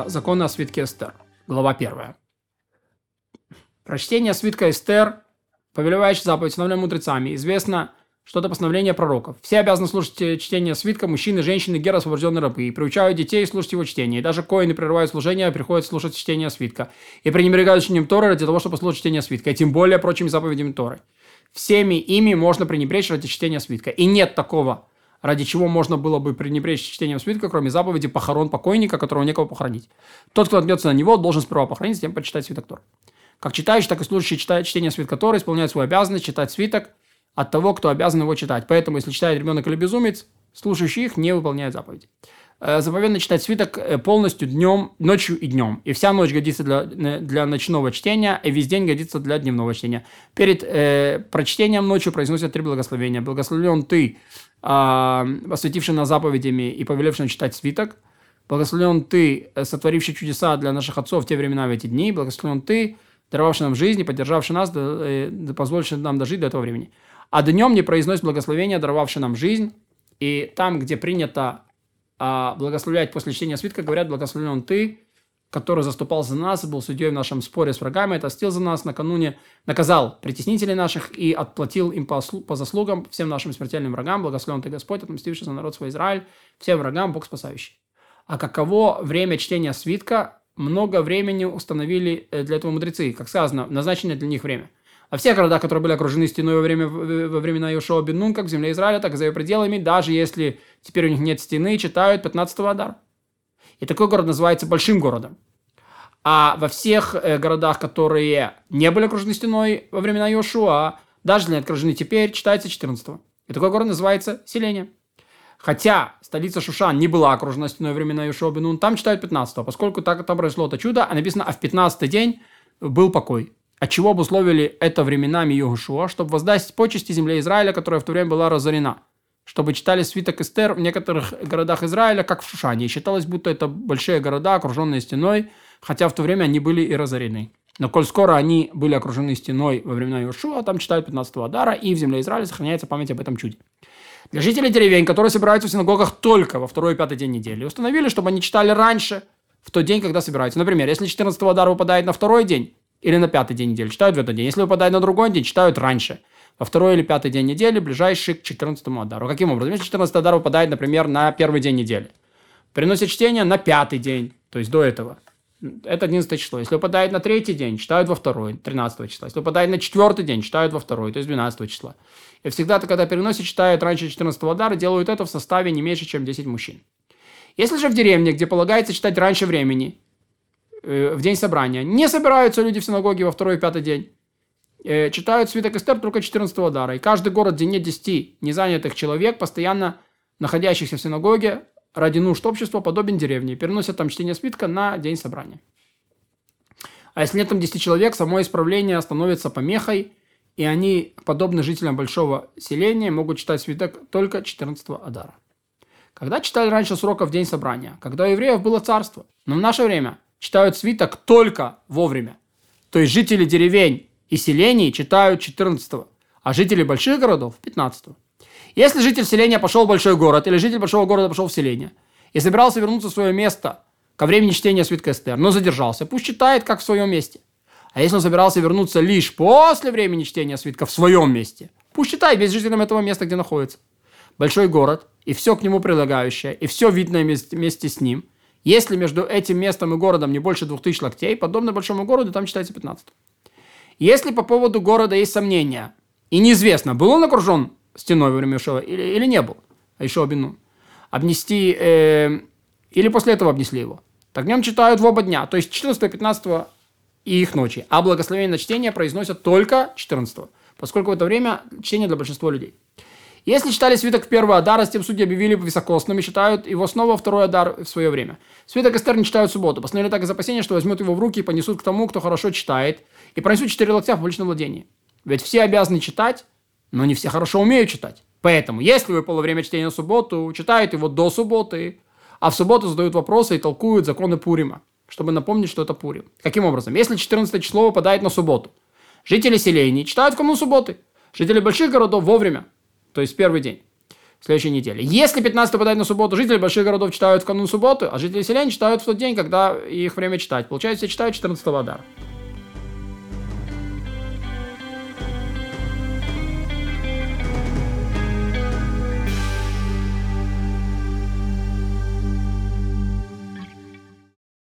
А, Законы о свитке Эстер. Глава первая. Прочтение свитка Эстер, повелевающий заповедь, установленной мудрецами, известно, что это постановление пророков. Все обязаны слушать э, чтение свитка, мужчины, женщины, геры, освобожденные рабы, и приучают детей слушать его чтение. И даже коины прерывают служение, а приходят слушать чтение свитка. И пренебрегают чтением Торы ради того, чтобы послушать чтение свитка, и тем более прочими заповедями Торы. Всеми ими можно пренебречь ради чтения свитка. И нет такого ради чего можно было бы пренебречь чтением свитка, кроме заповеди похорон покойника, которого некого похоронить. Тот, кто наткнется на него, должен сперва похоронить, затем почитать свиток Тор. Как читающий, так и слушающий читает чтение свитка Тора, исполняет свою обязанность читать свиток от того, кто обязан его читать. Поэтому, если читает ребенок или безумец, слушающий их не выполняет заповеди. Э, заповедно читать свиток э, полностью днем, ночью и днем. И вся ночь годится для, для ночного чтения, и весь день годится для дневного чтения. Перед э, прочтением ночью произносят три благословения. Благословлен ты, а, осветивший нас заповедями и повелевший читать свиток. Благословлен ты, э, сотворивший чудеса для наших отцов в те времена, в эти дни. Благословлен ты, даровавший нам жизнь и поддержавший нас, да, э, позволивший нам дожить до этого времени. А днем не произносит благословение, даровавший нам жизнь. И там, где принято а, благословлять после чтения свитка, говорят, благословлен ты, который заступал за нас, был судьей в нашем споре с врагами, отостил за нас накануне, наказал притеснителей наших и отплатил им по, по заслугам всем нашим смертельным врагам. Благословен ты Господь, отмстивший за народ свой Израиль, всем врагам Бог спасающий. А каково время чтения свитка? Много времени установили э, для этого мудрецы, как сказано, назначенное для них время. Во всех городах, которые были окружены стеной во, время, во времена Иошуа бен как в земле Израиля, так и за ее пределами, даже если теперь у них нет стены, читают 15-го Адара. И такой город называется большим городом. А во всех э, городах, которые не были окружены стеной во времена Йошуа, даже не окружены теперь, читается 14-го. И такой город называется селение. Хотя столица Шушан не была окружена стеной во времена Йошуа Бенун, там читают 15-го, поскольку так там произошло это чудо, а написано, а в 15-й день был покой. От чего обусловили это временами Йошуа, чтобы воздать почести земле Израиля, которая в то время была разорена – чтобы читали свиток Эстер в некоторых городах Израиля, как в Шушане. И считалось, будто это большие города, окруженные стеной, хотя в то время они были и разорены. Но коль скоро они были окружены стеной во времена Иошуа, там читают 15-го Адара, и в земле Израиля сохраняется память об этом чуде. Для жителей деревень, которые собираются в синагогах только во второй и пятый день недели, установили, чтобы они читали раньше, в тот день, когда собираются. Например, если 14-го Адара выпадает на второй день или на пятый день недели, читают в этот день. Если выпадает на другой день, читают раньше во второй или пятый день недели, ближайший к 14 Адару. Каким образом? Если 14 Адар выпадает, например, на первый день недели, приносят чтение на пятый день, то есть до этого. Это 11 число. Если выпадает на третий день, читают во второй, 13 числа. Если выпадает на четвертый день, читают во второй, то есть 12 числа. И всегда, когда переносят, читают раньше 14 Адара, делают это в составе не меньше, чем 10 мужчин. Если же в деревне, где полагается читать раньше времени, э, в день собрания, не собираются люди в синагоге во второй и пятый день, э, читают свиток Эстер только 14 дара. И каждый город, где нет 10 незанятых человек, постоянно находящихся в синагоге, ради нужд общества, подобен деревне. Переносят там чтение свитка на день собрания. А если нет там 10 человек, само исправление становится помехой, и они, подобно жителям большого селения, могут читать свиток только 14 Адара. Когда читали раньше срока в день собрания? Когда у евреев было царство. Но в наше время читают свиток только вовремя. То есть жители деревень и селений читают 14 а жители больших городов 15 Если житель селения пошел в большой город, или житель большого города пошел в селение, и собирался вернуться в свое место ко времени чтения свитка Эстер, но задержался, пусть читает, как в своем месте. А если он собирался вернуться лишь после времени чтения свитка в своем месте, пусть читает весь жителям этого места, где находится. Большой город, и все к нему прилагающее, и все видное вместе с ним. Если между этим местом и городом не больше двух тысяч локтей, подобно большому городу, там читается 15. Если по поводу города есть сомнения, и неизвестно, был он окружен стеной во время Ишова или, или не был, а еще обину, обнести, э, или после этого обнесли его, так днем читают в оба дня, то есть 14 15 и их ночи. А благословение на чтение произносят только 14 поскольку в это время чтение для большинства людей. Если читали свиток в первый Адар, с тем судьи объявили високосным и считают его снова второй Адар в свое время. Свиток Эстер не читают в субботу. Постановили так из опасения, что возьмут его в руки и понесут к тому, кто хорошо читает, и пронесут четыре локтя в публичном владении. Ведь все обязаны читать, но не все хорошо умеют читать. Поэтому, если вы половремя чтения на субботу, читают его до субботы, а в субботу задают вопросы и толкуют законы Пурима, чтобы напомнить, что это Пурим. Каким образом? Если 14 число выпадает на субботу, жители селений читают в канун субботы, жители больших городов вовремя, то есть первый день. следующей неделе. Если 15 попадает на субботу, жители больших городов читают в канун субботы, а жители селян читают в тот день, когда их время читать. Получается, все читают 14 Адар.